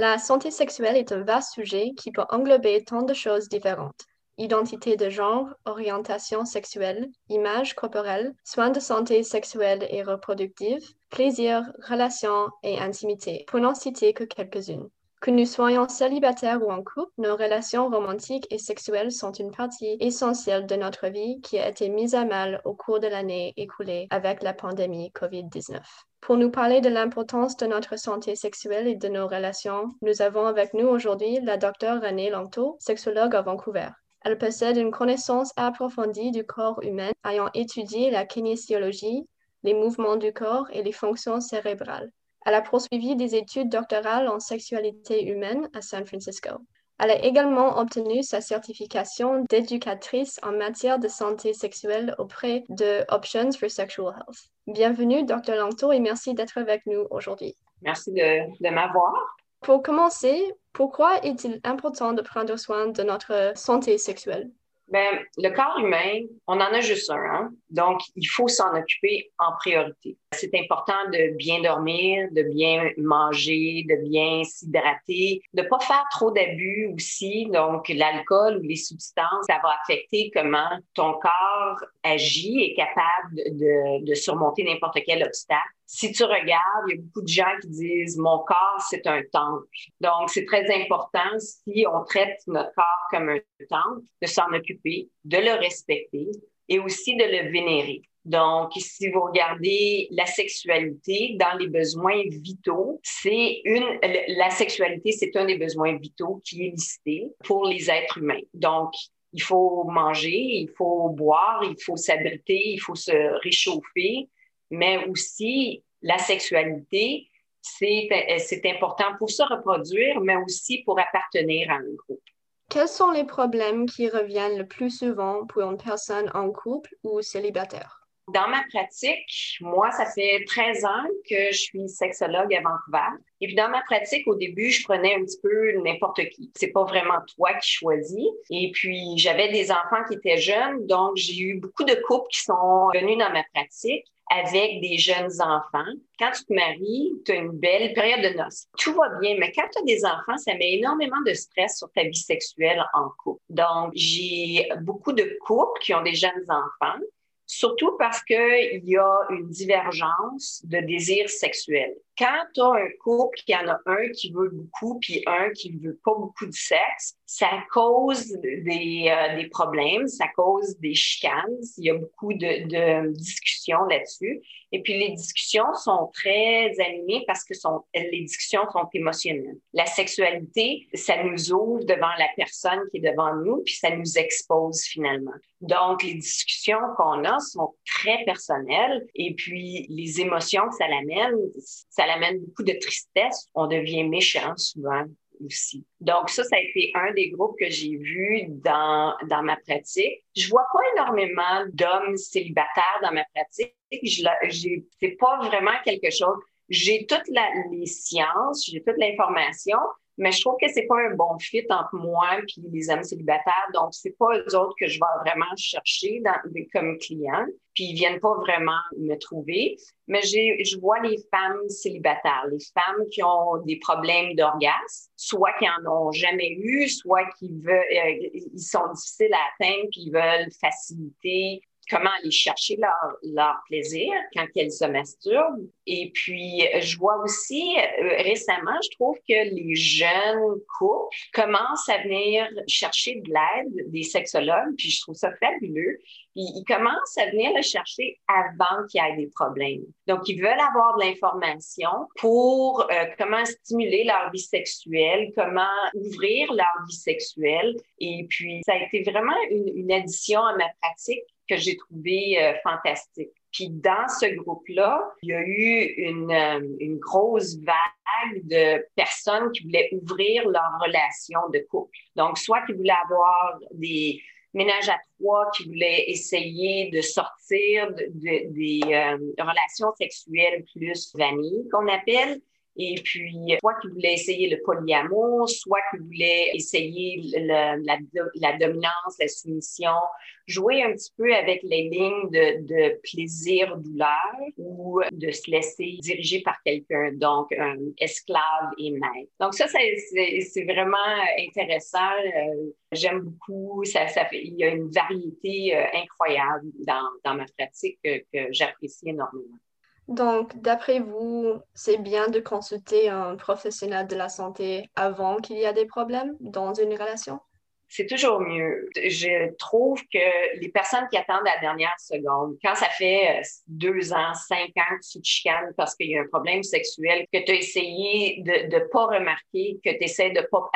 La santé sexuelle est un vaste sujet qui peut englober tant de choses différentes. Identité de genre, orientation sexuelle, image corporelle, soins de santé sexuelle et reproductive, plaisir, relations et intimité, pour n'en citer que quelques-unes. Que nous soyons célibataires ou en couple, nos relations romantiques et sexuelles sont une partie essentielle de notre vie qui a été mise à mal au cours de l'année écoulée avec la pandémie COVID-19. Pour nous parler de l'importance de notre santé sexuelle et de nos relations, nous avons avec nous aujourd'hui la docteure Renée Langto, sexologue à Vancouver. Elle possède une connaissance approfondie du corps humain, ayant étudié la kinésiologie, les mouvements du corps et les fonctions cérébrales. Elle a poursuivi des études doctorales en sexualité humaine à San Francisco. Elle a également obtenu sa certification d'éducatrice en matière de santé sexuelle auprès de Options for Sexual Health. Bienvenue, Dr. Langto, et merci d'être avec nous aujourd'hui. Merci de, de m'avoir. Pour commencer, pourquoi est-il important de prendre soin de notre santé sexuelle? Ben, le corps humain, on en a juste un, hein? Donc il faut s'en occuper en priorité. C'est important de bien dormir, de bien manger, de bien s'hydrater, de pas faire trop d'abus aussi. Donc l'alcool ou les substances, ça va affecter comment ton corps agit et est capable de, de surmonter n'importe quel obstacle si tu regardes, il y a beaucoup de gens qui disent mon corps, c'est un temple. Donc, c'est très important si on traite notre corps comme un temple, de s'en occuper, de le respecter et aussi de le vénérer. Donc, si vous regardez la sexualité dans les besoins vitaux, c'est une, la sexualité, c'est un des besoins vitaux qui est listé pour les êtres humains. Donc, il faut manger, il faut boire, il faut s'abriter, il faut se réchauffer, mais aussi la sexualité, c'est important pour se reproduire, mais aussi pour appartenir à un groupe. Quels sont les problèmes qui reviennent le plus souvent pour une personne en couple ou célibataire? Dans ma pratique, moi, ça fait 13 ans que je suis sexologue à Vancouver. Et puis dans ma pratique, au début, je prenais un petit peu n'importe qui. C'est pas vraiment toi qui choisis. Et puis j'avais des enfants qui étaient jeunes, donc j'ai eu beaucoup de couples qui sont venus dans ma pratique avec des jeunes enfants. Quand tu te maries, tu as une belle période de noces. Tout va bien, mais quand tu as des enfants, ça met énormément de stress sur ta vie sexuelle en couple. Donc, j'ai beaucoup de couples qui ont des jeunes enfants surtout parce qu'il y a une divergence de désir sexuel. Quand tu as un couple qui en a un qui veut beaucoup puis un qui ne veut pas beaucoup de sexe, ça cause des, euh, des problèmes, ça cause des chicanes. Il y a beaucoup de, de discussions là-dessus. Et puis les discussions sont très animées parce que sont, les discussions sont émotionnelles. La sexualité, ça nous ouvre devant la personne qui est devant nous, puis ça nous expose finalement. Donc les discussions qu'on a sont très personnelles et puis les émotions que ça l'amène, ça l'amène beaucoup de tristesse. On devient méchant souvent aussi. Donc ça, ça a été un des groupes que j'ai vu dans, dans ma pratique. Je vois pas énormément d'hommes célibataires dans ma pratique. Je, c'est pas vraiment quelque chose. J'ai toutes les sciences, j'ai toute l'information, mais je trouve que c'est pas un bon fit entre moi et les hommes célibataires. Donc, c'est pas eux autres que je vais vraiment chercher comme clients. Puis, ils viennent pas vraiment me trouver. Mais j'ai, je vois les femmes célibataires, les femmes qui ont des problèmes d'orgasme, soit qui en ont jamais eu, soit qui veulent, euh, ils sont difficiles à atteindre puis ils veulent faciliter comment aller chercher leur, leur plaisir quand elles se masturbent. Et puis, je vois aussi euh, récemment, je trouve que les jeunes couples commencent à venir chercher de l'aide des sexologues, puis je trouve ça fabuleux. Ils commencent à venir le chercher avant qu'il y ait des problèmes. Donc, ils veulent avoir de l'information pour euh, comment stimuler leur vie sexuelle, comment ouvrir leur vie sexuelle. Et puis, ça a été vraiment une addition à ma pratique que j'ai trouvé euh, fantastique. Puis dans ce groupe-là, il y a eu une, euh, une, grosse vague de personnes qui voulaient ouvrir leur relation de couple. Donc, soit qui voulaient avoir des ménages à trois, qui voulaient essayer de sortir de, des euh, relations sexuelles plus vanille, qu'on appelle, Et puis, soit qui voulait essayer le polyamour, soit qui voulait essayer la, dominance, la soumission, jouer un petit peu avec les lignes de, plaisir-douleur ou de se laisser diriger par quelqu'un, donc un esclave et maître. Donc ça, c'est vraiment intéressant. Euh, j'aime beaucoup. Il y a une variété euh, incroyable dans, ma pratique que, que j'apprécie énormément. Donc, d'après vous, c'est bien de consulter un professionnel de la santé avant qu'il y ait des problèmes dans une relation? C'est toujours mieux. Je trouve que les personnes qui attendent la dernière seconde, quand ça fait euh, deux ans, cinq ans que tu te chicanes parce qu'il y a un problème sexuel, que tu as essayé de ne pas remarquer, que tu essaies de pas,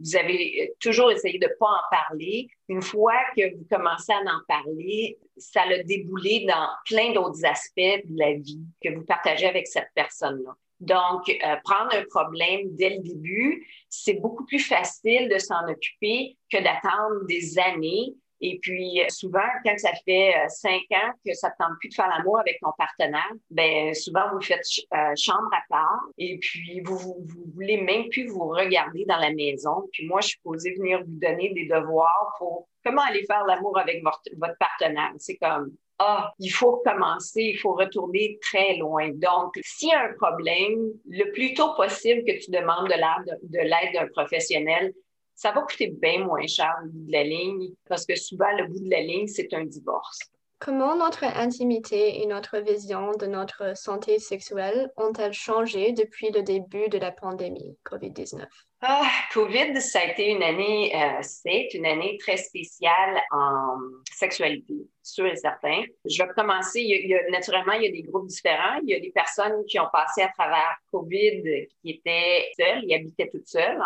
vous avez toujours essayé de pas en parler, une fois que vous commencez à en parler, ça l'a déboulé dans plein d'autres aspects de la vie que vous partagez avec cette personne-là. Donc, euh, prendre un problème dès le début, c'est beaucoup plus facile de s'en occuper que d'attendre des années. Et puis, souvent, quand ça fait euh, cinq ans que ça ne tente plus de faire l'amour avec ton partenaire, ben souvent, vous faites euh, chambre à part et puis vous, vous, voulez même plus vous regarder dans la maison. Puis moi, je suis posée venir vous donner des devoirs pour comment aller faire l'amour avec votre partenaire. C'est comme, ah, il faut recommencer, il faut retourner très loin. Donc, s'il y a un problème, le plus tôt possible que tu demandes de l'aide d'un professionnel, ça va coûter bien moins cher au bout de la ligne parce que souvent, le bout de la ligne, c'est un divorce. Comment notre intimité et notre vision de notre santé sexuelle ont-elles changé depuis le début de la pandémie COVID-19? Ah, COVID, ça a été une année, euh, c'est une année très spéciale en sexualité, sûr et certain. Je vais commencer, il y, a, naturellement, il y a des groupes différents. Il y a des personnes qui ont passé à travers COVID qui étaient seules, ils habitaient toutes seules,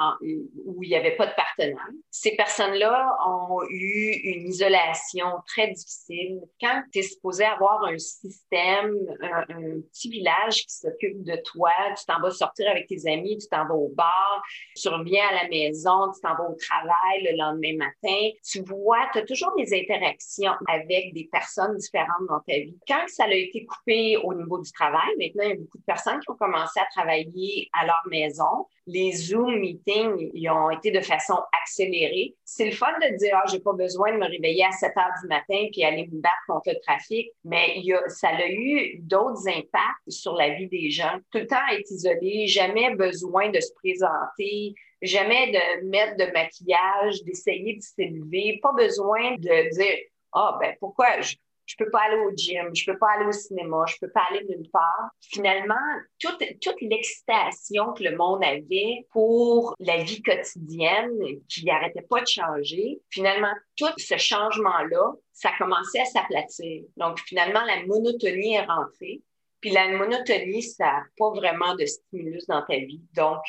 où il n'y avait pas de partenaire. Ces personnes-là ont eu une isolation très difficile. Quand tu es supposé avoir un système, un, un petit village qui s'occupe de toi, tu t'en vas sortir avec tes amis, tu t'en vas au bar, tu reviens à la maison, tu t'en vas au travail le lendemain matin, tu vois, tu as toujours des interactions avec des personnes différentes dans ta vie. Quand ça a été coupé au niveau du travail, maintenant, il y a beaucoup de personnes qui ont commencé à travailler à leur maison. Les Zoom meetings, ils ont été de façon accélérée. C'est le fun de dire, ah, j'ai pas besoin de me réveiller à 7 heures du matin puis aller me battre contre le trafic, mais il y a, ça a eu d'autres impacts sur la vie des gens. Tout le temps être isolé, jamais besoin de se présenter, jamais de mettre de maquillage, d'essayer de s'élever, pas besoin de dire ah ben pourquoi je, je peux pas aller au gym, je peux pas aller au cinéma, je peux pas aller nulle part. Finalement, toute, toute l'excitation que le monde avait pour la vie quotidienne, qui n'arrêtait pas de changer, finalement, tout ce changement-là, ça commençait à s'aplatir. Donc, finalement, la monotonie est rentrée. Puis la monotonie, ça n'a pas vraiment de stimulus dans ta vie. Donc,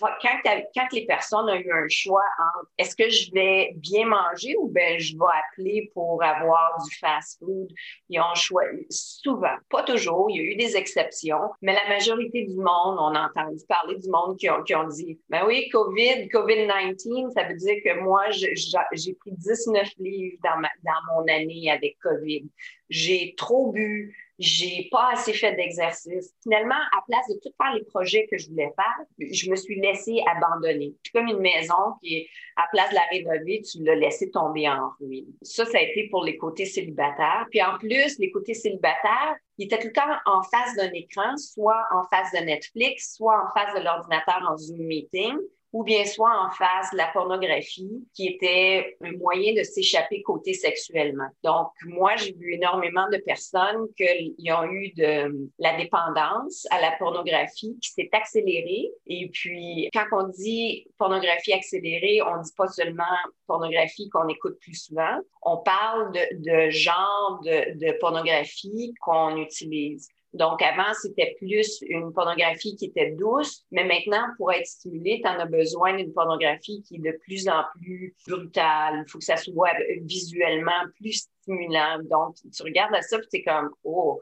quand, les personnes ont eu un choix entre est-ce que je vais bien manger ou ben je vais appeler pour avoir du fast-food, ils ont choisi souvent, pas toujours, il y a eu des exceptions, mais la majorité du monde, on a entendu parler du monde qui ont, qui ont dit, ben oui, COVID, COVID-19, ça veut dire que moi, j'ai pris 19 livres dans mon année avec COVID. J'ai trop bu, j'ai pas assez fait d'exercice. Finalement, à place de tout faire les projets que je voulais faire, je me suis laissée abandonner. C'est comme une maison qui, à place de la rénover, tu l'as laissée tomber en ruine. Ça, ça a été pour les côtés célibataires. Puis en plus, les côtés célibataires, ils étaient tout le temps en face d'un écran, soit en face de Netflix, soit en face de l'ordinateur en Zoom meeting ou bien soit en face de la pornographie, qui était un moyen de s'échapper côté sexuellement. Donc, moi, j'ai vu énormément de personnes qui ont eu de la dépendance à la pornographie qui s'est accélérée. Et puis, quand on dit pornographie accélérée, on dit pas seulement pornographie qu'on écoute plus souvent, on parle de, genre de pornographie qu'on utilise. Donc, avant, c'était plus une pornographie qui était douce, mais maintenant, pour être stimulé, tu en as besoin d'une pornographie qui est de plus en plus brutale. Il faut que ça soit visuellement plus stimulant. Donc, tu regardes ça, puis tu comme, oh,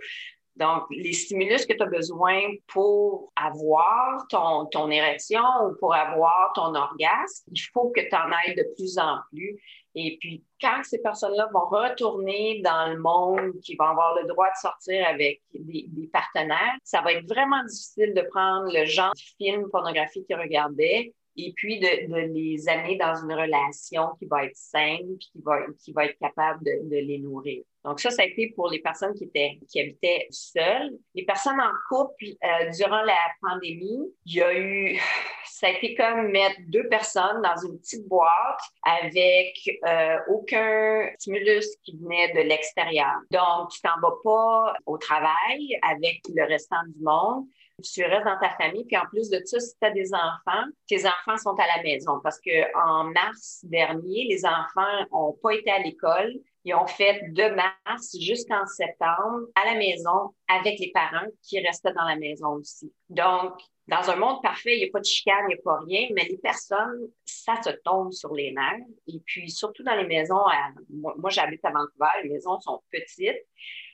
Donc, les stimulus que tu as besoin pour avoir ton, ton érection ou pour avoir ton orgasme, il faut que tu en ailles de plus en plus. Et puis, quand ces personnes-là vont retourner dans le monde, qui vont avoir le droit de sortir avec des, partenaires, ça va être vraiment difficile de prendre le genre de film pornographique qu'ils regardaient et puis de, de, les amener dans une relation qui va être saine, puis qui va, qui va être capable de, de, les nourrir. Donc ça, ça a été pour les personnes qui étaient qui habitaient seules. Les personnes en couple, euh, durant la pandémie, il y a eu, ça a été comme mettre deux personnes dans une petite boîte avec euh, aucun stimulus qui venait de l'extérieur. Donc, tu t'en vas pas au travail avec le restant du monde tu restes dans ta famille. Puis en plus de ça, si tu as des enfants, tes enfants sont à la maison parce que en mars dernier, les enfants n'ont pas été à l'école. Ils ont fait de mars jusqu'en septembre à la maison avec les parents qui restaient dans la maison aussi. Donc, dans un monde parfait, il n'y a pas de chicane, il n'y a pas rien, mais les personnes, ça se tombe sur les nerfs. Et puis, surtout dans les maisons, moi j'habite à Vancouver, les maisons sont petites.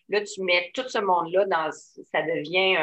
Là, tu mets tout ce monde-là dans, ça devient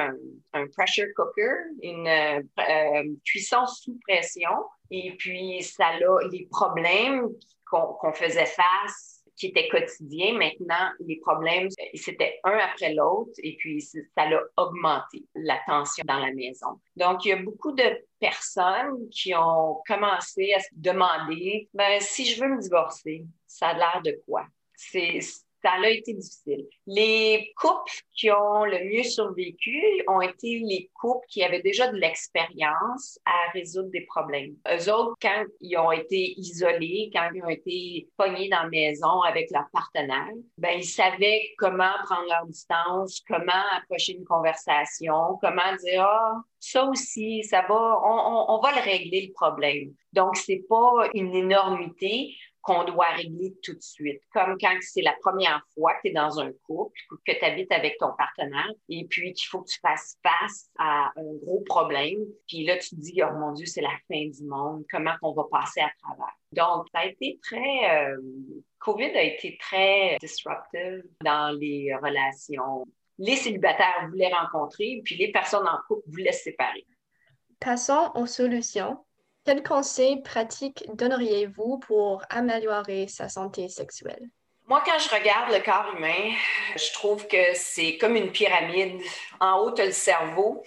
un, pressure cooker, une euh, cuisson sous pression. Et puis, ça a les problèmes qu'on faisait face, qui étaient quotidiens. Maintenant, les problèmes, c'était un après l'autre. Et puis, ça a augmenté la tension dans la maison. Donc, il y a beaucoup de personnes qui ont commencé à se demander, ben, si je veux me divorcer, ça a l'air de quoi? C'est ça a été difficile. Les couples qui ont le mieux survécu ont été les couples qui avaient déjà de l'expérience à résoudre des problèmes. Eux autres, quand ils ont été isolés, quand ils ont été pognés dans la maison avec leur partenaire, ben ils savaient comment prendre leur distance, comment approcher une conversation, comment dire ah ça aussi, ça va, on, on, on va le régler le problème. Donc c'est pas une énormité qu'on doit régler tout de suite. Comme quand c'est la première fois que tu es dans un couple, que tu habites avec ton partenaire, et puis qu'il faut que tu fasses face à un gros problème. Puis là, tu te dis, oh mon Dieu, c'est la fin du monde. Comment on va passer à travers? Donc, ça a été très... Euh, COVID a été très disruptive dans les relations. Les célibataires voulaient rencontrer, puis les personnes en couple voulaient se séparer. Passons aux solutions. Quels conseils pratiques donneriez-vous pour améliorer sa santé sexuelle? Moi, quand je regarde le corps humain, je trouve que c'est comme une pyramide. En haut, tu as le cerveau,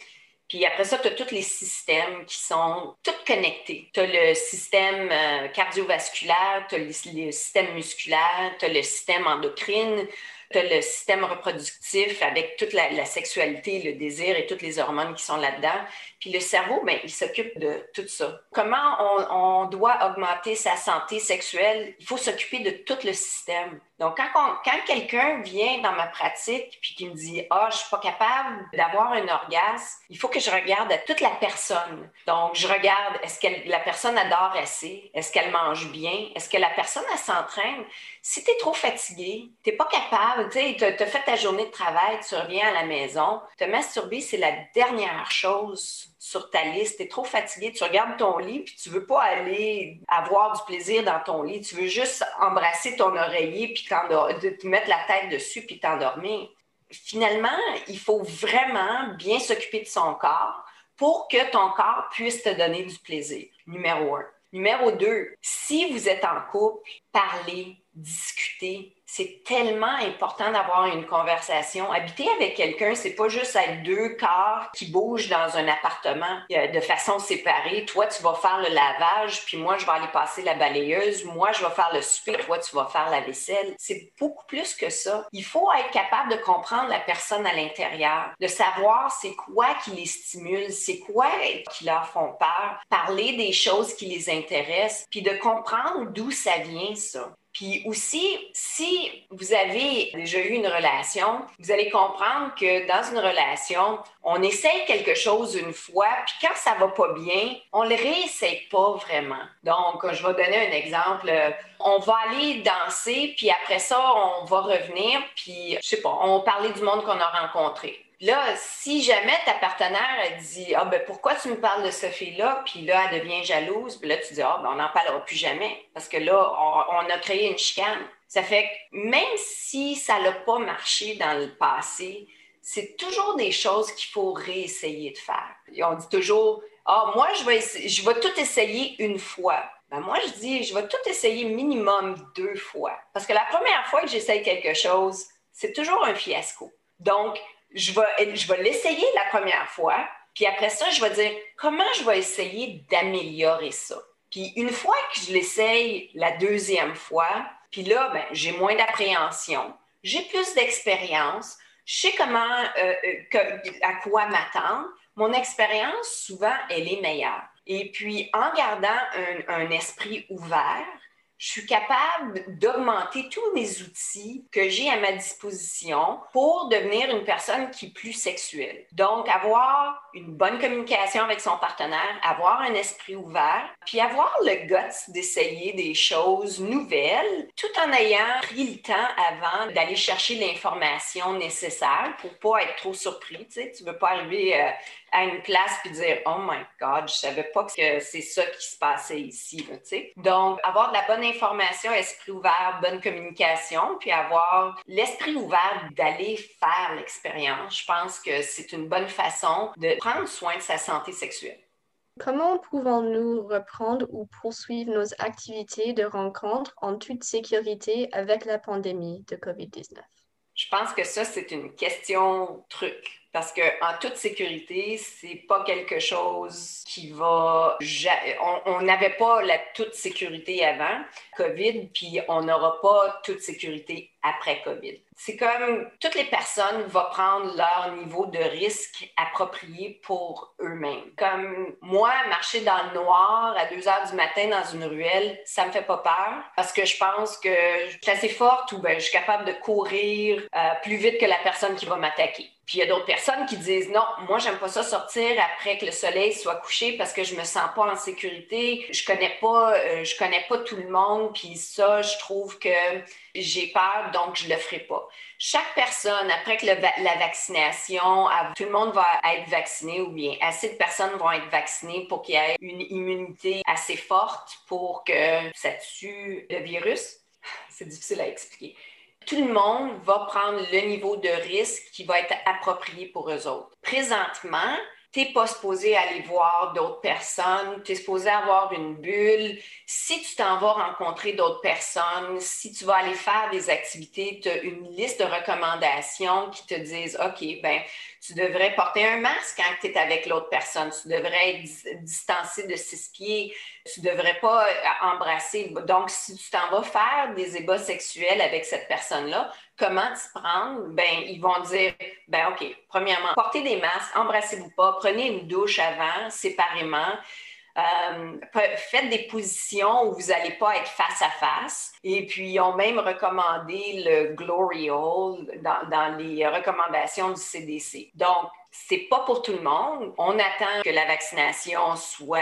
puis après ça, tu as tous les systèmes qui sont tous connectés. Tu as le système euh, cardiovasculaire, tu as le système musculaire, tu as le système endocrine, tu as le système reproductif avec toute la, sexualité, le désir et toutes les hormones qui sont là-dedans. Puis le cerveau, ben, il s'occupe de tout ça. Comment on, doit augmenter sa santé sexuelle? Il faut s'occuper de tout le système. Donc, quand, quand quelqu'un vient dans ma pratique puis qui me dit Ah, je suis pas capable d'avoir un orgasme, il faut que je regarde à toute la personne. Donc, je regarde est-ce que la personne adore assez? Est-ce qu'elle mange bien? Est-ce que la personne, elle s'entraîne? Si tu es trop fatigué, tu n'es pas capable, tu as fait ta journée de travail, tu reviens à la maison, te masturber, c'est la dernière chose sur ta liste, tu es trop fatigué, tu regardes ton lit, puis tu veux pas aller avoir du plaisir dans ton lit, tu veux juste embrasser ton oreiller, puis te mettre la tête dessus, puis t'endormir. Finalement, il faut vraiment bien s'occuper de son corps pour que ton corps puisse te donner du plaisir. Numéro un. Numéro deux, si vous êtes en couple, parlez, discutez, c'est tellement important d'avoir une conversation. Habiter avec quelqu'un, c'est pas juste être deux corps qui bougent dans un appartement euh, de façon séparée. Toi, tu vas faire le lavage, puis moi, je vais aller passer la balayeuse. Moi, je vais faire le souper, toi, tu vas faire la vaisselle. C'est beaucoup plus que ça. Il faut être capable de comprendre la personne à l'intérieur, de savoir c'est quoi qui les stimule, c'est quoi qui leur font peur, parler des choses qui les intéressent, puis de comprendre d'où ça vient, ça. Puis aussi, si vous avez déjà eu une relation, vous allez comprendre que dans une relation, on essaye quelque chose une fois, puis quand ça va pas bien, on le réessaye pas vraiment. Donc, je vais donner un exemple. On va aller danser, puis après ça, on va revenir, puis je sais pas, on va parler du monde qu'on a rencontré. Là, si jamais ta partenaire dit Ah ben pourquoi tu me parles de ce fille-là? Puis là, elle devient jalouse, puis là, tu dis Ah ben on n'en parlera plus jamais. Parce que là, on, a créé une chicane. Ça fait que même si ça n'a pas marché dans le passé, c'est toujours des choses qu'il faut réessayer de faire. On dit toujours, ah, moi, je vais, je vais tout essayer une fois. Ben moi, je dis, je vais tout essayer minimum deux fois. Parce que la première fois que j'essaye quelque chose, c'est toujours un fiasco. Donc, je vais, je vais l'essayer la première fois, puis après ça, je vais dire comment je vais essayer d'améliorer ça? Puis une fois que je l'essaye la deuxième fois, puis là, ben, j'ai moins d'appréhension, j'ai plus d'expérience, je sais comment, euh, euh, à quoi m'attendre. Mon expérience, souvent, elle est meilleure. Et puis, en gardant un esprit ouvert, je suis capable d'augmenter tous les outils que j'ai à ma disposition pour devenir une personne qui est plus sexuelle. Donc, avoir une bonne communication avec son partenaire, avoir un esprit ouvert, puis avoir le guts d'essayer des choses nouvelles, tout en ayant pris le temps avant d'aller chercher l'information nécessaire pour pas être trop surpris. Tu sais, tu veux pas arriver euh, une place puis dire oh my god je savais pas que c'est ça qui se passait ici donc avoir de la bonne information esprit ouvert bonne communication puis avoir l'esprit ouvert d'aller faire l'expérience je pense que c'est une bonne façon de prendre soin de sa santé sexuelle Comment pouvons-nous reprendre ou poursuivre nos activités de rencontre en toute sécurité avec la pandémie de COVID-19? Je pense que ça, c'est une question truc. Parce qu'en toute sécurité, c'est pas quelque chose qui va. On n'avait pas la toute sécurité avant COVID, puis on n'aura pas toute sécurité après COVID. C'est comme toutes les personnes vont prendre leur niveau de risque approprié pour eux-mêmes. Comme moi, marcher dans le noir à 2 heures du matin dans une ruelle, ça me fait pas peur parce que je pense que je suis assez forte ou ben, je suis capable de courir euh, plus vite que la personne qui va m'attaquer. Puis il y a d'autres personnes qui disent non, moi j'aime pas ça sortir après que le soleil soit couché parce que je me sens pas en sécurité, je connais pas euh, je connais pas tout le monde puis ça je trouve que j'ai peur donc je le ferai pas. Chaque personne après que la vaccination, tout le monde va être vacciné ou bien assez de personnes vont être vaccinées pour qu'il y ait une immunité assez forte pour que ça tue le virus. C'est difficile à expliquer tout le monde va prendre le niveau de risque qui va être approprié pour eux autres. Présentement, tu n'es pas supposé aller voir d'autres personnes, tu es supposé avoir une bulle. Si tu t'en vas rencontrer d'autres personnes, si tu vas aller faire des activités, tu as une liste de recommandations qui te disent, OK, ben tu devrais porter un masque quand tu es avec l'autre personne, tu devrais être distancé de six pieds, tu ne devrais pas euh, embrasser. Donc, si tu t'en vas faire des ébats sexuels avec cette personne-là, comment t'y prendre? Ben, ils vont dire, ben, OK, premièrement, portez des masques, embrassez-vous pas, prenez une douche avant, séparément. Euh, faites des positions où vous n'allez pas être face à face. Et puis, ils ont même recommandé le Glory Hole dans, les recommandations du CDC. Donc, c'est pas pour tout le monde. On attend que la vaccination soit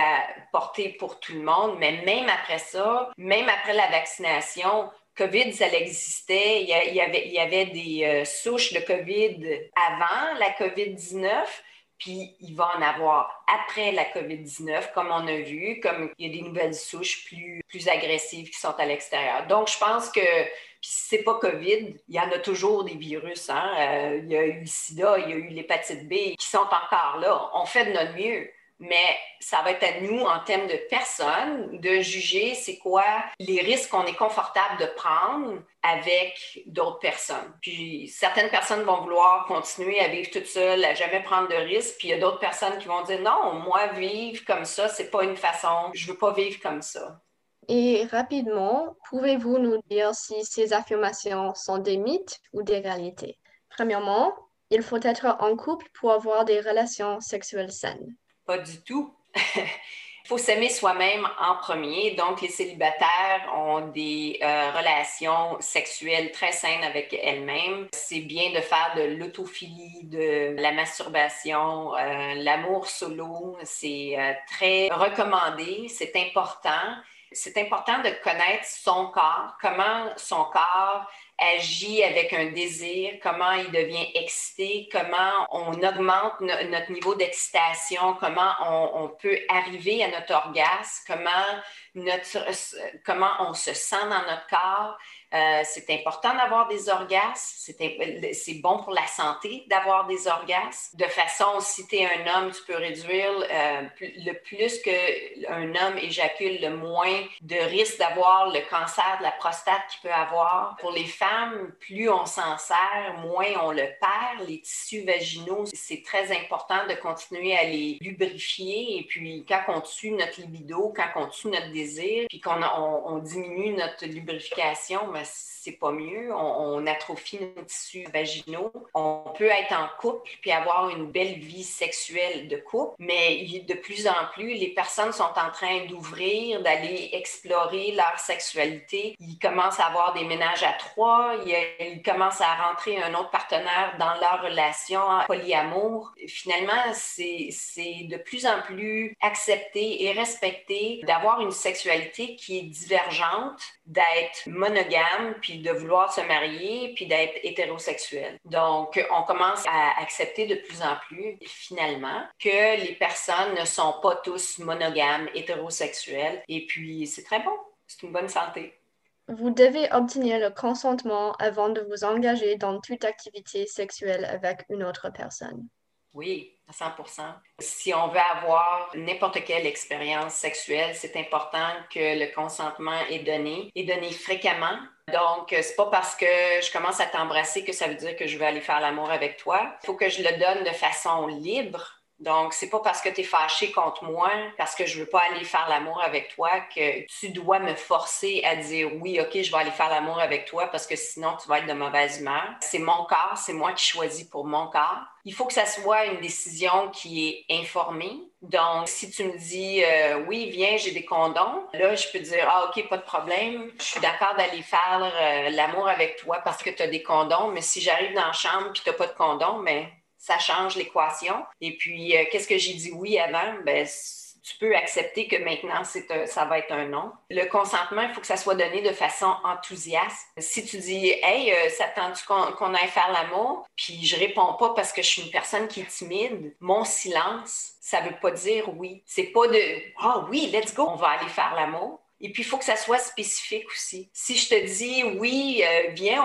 portée pour tout le monde, mais même après ça, même après la vaccination, COVID, ça existait. Il y, avait, il y avait des euh, souches de COVID avant la COVID-19 puis il va en avoir après la COVID-19, comme on a vu, comme il y a des nouvelles souches plus, plus agressives qui sont à l'extérieur. Donc, je pense que puis si c'est pas COVID, il y en a toujours des virus. Hein? Euh, il y a eu le sida, il y a eu l'hépatite B qui sont encore là. On fait de notre mieux mais ça va être à nous, en termes de personnes, de juger c'est quoi les risques qu'on est confortable de prendre avec d'autres personnes. Puis certaines personnes vont vouloir continuer à vivre toute seule, à jamais prendre de risques, puis il y a d'autres personnes qui vont dire non, moi vivre comme ça, c'est pas une façon, je veux pas vivre comme ça. Et rapidement, pouvez-vous nous dire si ces affirmations sont des mythes ou des réalités? Premièrement, il faut être en couple pour avoir des relations sexuelles saines. Pas du tout. Il faut s'aimer soi-même en premier. Donc, les célibataires ont des euh, relations sexuelles très saines avec elles-mêmes. C'est bien de faire de l'autophilie, de la masturbation, euh, l'amour solo. C'est euh, très recommandé. C'est important. C'est important de connaître son corps, comment son corps agit avec un désir, comment il devient excité, comment on augmente notre niveau d'excitation, comment on, peut arriver à notre orgasme, comment notre, comment on se sent dans notre corps, euh, c'est important d'avoir des orgasmes. C'est bon pour la santé d'avoir des orgasmes. De façon, si tu es un homme, tu peux réduire euh, le plus qu'un homme éjacule, le moins de risque d'avoir le cancer de la prostate qu'il peut avoir. Pour les femmes, plus on s'en sert, moins on le perd. Les tissus vaginaux, c'est très important de continuer à les lubrifier. Et puis, quand on tue notre libido, quand on tue notre désir, puis qu'on on, diminue notre lubrification, mais c'est pas mieux. On, atrophie nos tissus vaginaux. On peut être en couple puis avoir une belle vie sexuelle de couple, mais de plus en plus, les personnes sont en train d'ouvrir, d'aller explorer leur sexualité. Ils commencent à avoir des ménages à trois. Ils, commencent à rentrer un autre partenaire dans leur relation polyamour. Finalement, c'est de plus en plus accepté et respecté d'avoir une sexualité qui est divergente, d'être monogame, puis de vouloir se marier, puis d'être hétérosexuel. Donc, on commence à accepter de plus en plus, finalement, que les personnes ne sont pas tous monogames, hétérosexuels. Et puis, c'est très bon. C'est une bonne santé. Vous devez obtenir le consentement avant de vous engager dans toute activité sexuelle avec une autre personne. Oui, à 100 Si on veut avoir n'importe quelle expérience sexuelle, c'est important que le consentement est donné et donné fréquemment. Donc, c'est pas parce que je commence à t'embrasser que ça veut dire que je vais aller faire l'amour avec toi. Il faut que je le donne de façon libre donc, c'est pas parce que tu es fâché contre moi, parce que je veux pas aller faire l'amour avec toi, que tu dois me forcer à dire oui, OK, je vais aller faire l'amour avec toi parce que sinon tu vas être de mauvaise humeur. C'est mon corps, c'est moi qui choisis pour mon corps. Il faut que ça soit une décision qui est informée. Donc, si tu me dis euh, oui, viens, j'ai des condoms, là, je peux dire ah, OK, pas de problème. Je suis d'accord d'aller faire euh, l'amour avec toi parce que tu as des condoms, mais si j'arrive dans la chambre et tu n'as pas de condoms, mais ça change l'équation. Et puis, euh, qu'est-ce que j'ai dit oui avant? Ben, tu peux accepter que maintenant, c'est ça va être un non. Le consentement, il faut que ça soit donné de façon enthousiaste. Si tu dis, hey, euh, ça tente qu'on aille faire l'amour, puis je réponds pas parce que je suis une personne qui est timide, mon silence, ça veut pas dire oui. C'est pas de, ah oh, oui, let's go, on va aller faire l'amour. Et puis, il faut que ça soit spécifique aussi. Si je te dis, oui, euh, viens,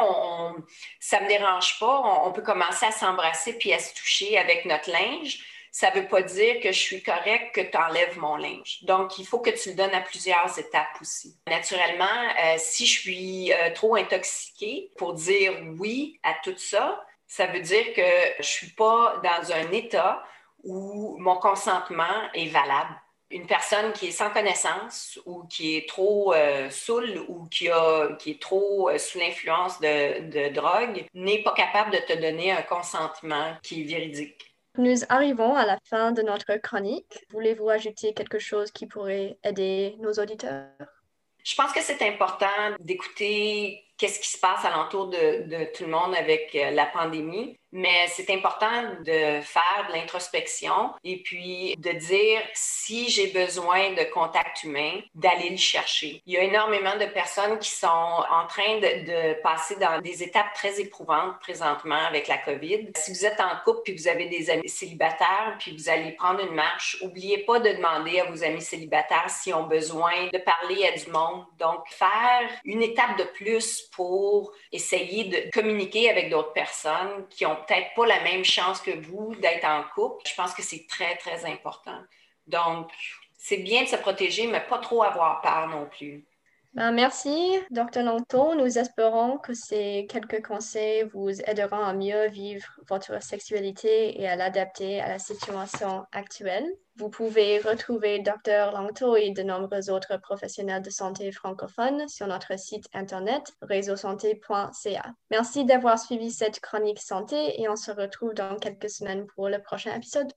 ça ne me dérange pas, on, peut commencer à s'embrasser puis à se toucher avec notre linge, ça ne veut pas dire que je suis correct que tu enlèves mon linge. Donc, il faut que tu le donnes à plusieurs étapes aussi. Naturellement, euh, si je suis euh, trop intoxiquée pour dire oui à tout ça, ça veut dire que je ne suis pas dans un état où mon consentement est valable une personne qui est sans connaissance ou qui est trop euh, saoule ou qui, a, qui est trop euh, sous l'influence de, de drogue n'est pas capable de te donner un consentement qui est véridique. Nous arrivons à la fin de notre chronique. Voulez-vous ajouter quelque chose qui pourrait aider nos auditeurs? Je pense que c'est important d'écouter qu'est-ce qui se passe alentour de, de tout le monde avec euh, la pandémie mais c'est important de faire de l'introspection et puis de dire si j'ai besoin de contact humain, d'aller le chercher. Il y a énormément de personnes qui sont en train de, passer dans des étapes très éprouvantes présentement avec la COVID. Si vous êtes en couple puis vous avez des amis célibataires puis vous allez prendre une marche, n'oubliez pas de demander à vos amis célibataires s'ils ont besoin de parler à du monde. Donc, faire une étape de plus pour essayer de communiquer avec d'autres personnes qui ont peut-être pas la même chance que vous d'être en couple. Je pense que c'est très, très important. Donc, c'est bien de se protéger, mais pas trop avoir peur non plus. Ben, merci, Dr. Langto. Nous espérons que ces quelques conseils vous aideront à mieux vivre votre sexualité et à l'adapter à la situation actuelle. Vous pouvez retrouver Dr. Langto et de nombreux autres professionnels de santé francophones sur notre site internet réseausanté.ca. Merci d'avoir suivi cette chronique santé et on se retrouve dans quelques semaines pour le prochain épisode.